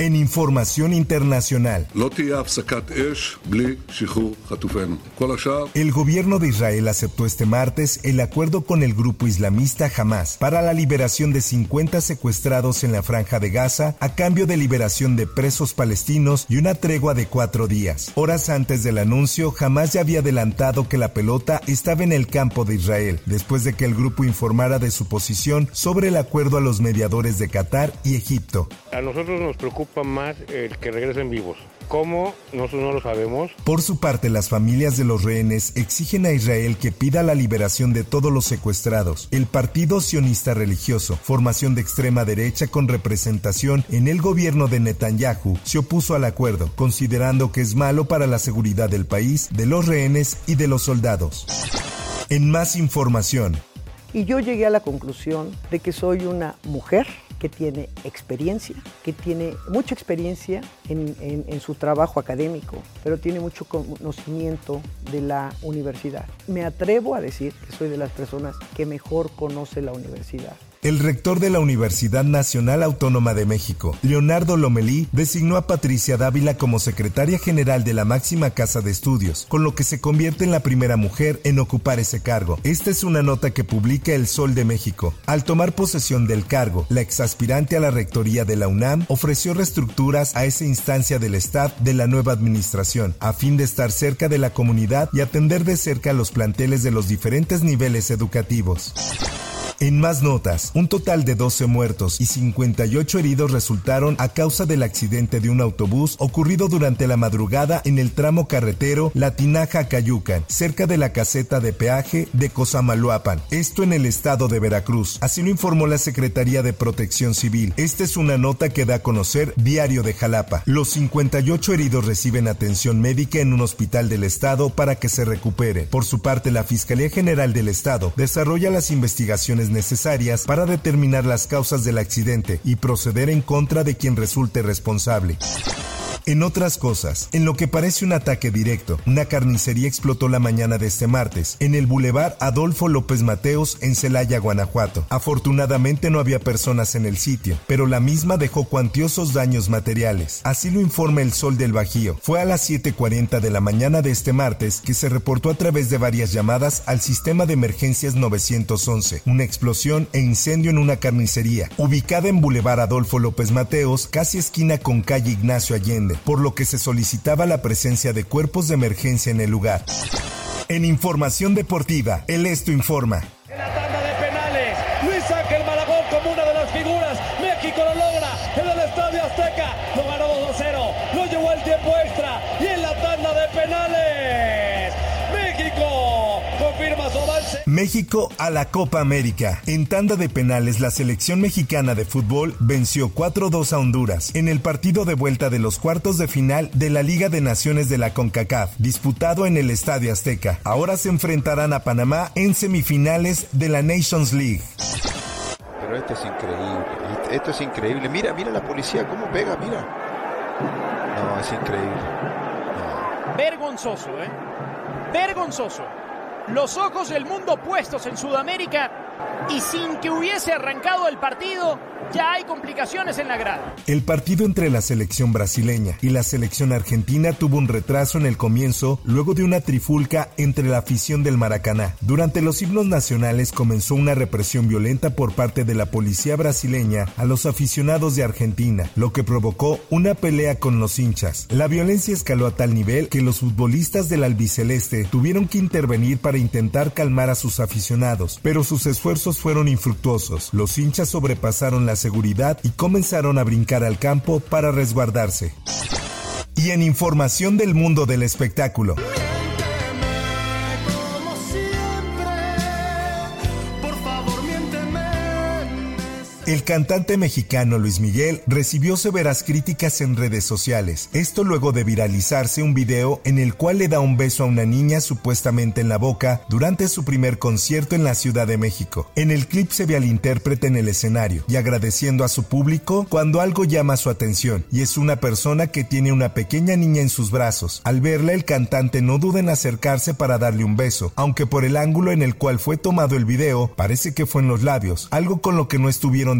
En información internacional, el gobierno de Israel aceptó este martes el acuerdo con el grupo islamista Hamas para la liberación de 50 secuestrados en la franja de Gaza a cambio de liberación de presos palestinos y una tregua de cuatro días. Horas antes del anuncio, Hamas ya había adelantado que la pelota estaba en el campo de Israel, después de que el grupo informara de su posición sobre el acuerdo a los mediadores de Qatar y Egipto. A nosotros nos preocupa más el que regresen vivos. ¿Cómo? Nosotros no lo sabemos. Por su parte, las familias de los rehenes exigen a Israel que pida la liberación de todos los secuestrados. El Partido Sionista Religioso, formación de extrema derecha con representación en el gobierno de Netanyahu, se opuso al acuerdo, considerando que es malo para la seguridad del país, de los rehenes y de los soldados. En más información. Y yo llegué a la conclusión de que soy una mujer que tiene experiencia, que tiene mucha experiencia en, en, su trabajo académico, pero tiene mucho conocimiento de la universidad. Me atrevo a decir que soy de las personas que mejor conoce la universidad. El rector de la Universidad Nacional Autónoma de México, Leonardo Lomelí, designó a Patricia Dávila como secretaria general de la máxima casa de estudios, con lo que se convierte en la primera mujer en ocupar ese cargo. Esta es una nota que publica El Sol de México. Al tomar posesión del cargo, la exaspirante a la rectoría de la UNAM ofreció reestructuras a esa instancia del staff de la nueva administración, a fin de estar cerca de la comunidad y atender de cerca los planteles de los diferentes niveles educativos. En más notas, un total de 12 muertos y 58 heridos resultaron a causa del accidente de un autobús ocurrido durante la madrugada en el tramo carretero Latinaja-Cayucan, cerca de la caseta de peaje de Cosamaloapan, esto en el estado de Veracruz. Así lo informó la Secretaría de Protección Civil. Esta es una nota que da a conocer Diario de Jalapa. Los 58 heridos reciben atención médica en un hospital del estado para que se recuperen. Por su parte, la Fiscalía General del Estado desarrolla las investigaciones necesarias para determinar las causas del accidente y proceder en contra de quien resulte responsable. En otras cosas, en lo que parece un ataque directo, una carnicería explotó la mañana de este martes en el bulevar Adolfo López Mateos en Celaya, Guanajuato. Afortunadamente no había personas en el sitio, pero la misma dejó cuantiosos daños materiales. Así lo informa el Sol del Bajío. Fue a las 7:40 de la mañana de este martes que se reportó a través de varias llamadas al sistema de emergencias 911 una explosión e incendio en una carnicería ubicada en bulevar Adolfo López Mateos, casi esquina con calle Ignacio Allende por lo que se solicitaba la presencia de cuerpos de emergencia en el lugar. En información deportiva, el Esto informa. En la tanda de penales, Luis Ángel Malagón como una de las figuras, México lo logra en el Estadio Azteca, México a la Copa América. En tanda de penales, la selección mexicana de fútbol venció 4-2 a Honduras en el partido de vuelta de los cuartos de final de la Liga de Naciones de la CONCACAF, disputado en el Estadio Azteca. Ahora se enfrentarán a Panamá en semifinales de la Nations League. Pero esto es increíble, esto es increíble. Mira, mira la policía, cómo pega, mira. No, es increíble. No. Vergonzoso, ¿eh? Vergonzoso los ojos del mundo puestos en Sudamérica y sin que hubiese arrancado el partido, ya hay complicaciones en la grada. El partido entre la selección brasileña y la selección argentina tuvo un retraso en el comienzo luego de una trifulca entre la afición del Maracaná. Durante los himnos nacionales comenzó una represión violenta por parte de la policía brasileña a los aficionados de Argentina, lo que provocó una pelea con los hinchas. La violencia escaló a tal nivel que los futbolistas del albiceleste tuvieron que intervenir para intentar calmar a sus aficionados, pero sus esfuerzos fueron infructuosos. Los hinchas sobrepasaron la seguridad y comenzaron a brincar al campo para resguardarse. Y en información del mundo del espectáculo. El cantante mexicano Luis Miguel recibió severas críticas en redes sociales. Esto luego de viralizarse un video en el cual le da un beso a una niña supuestamente en la boca durante su primer concierto en la Ciudad de México. En el clip se ve al intérprete en el escenario y agradeciendo a su público cuando algo llama su atención y es una persona que tiene una pequeña niña en sus brazos. Al verla el cantante no duda en acercarse para darle un beso, aunque por el ángulo en el cual fue tomado el video parece que fue en los labios, algo con lo que no estuvieron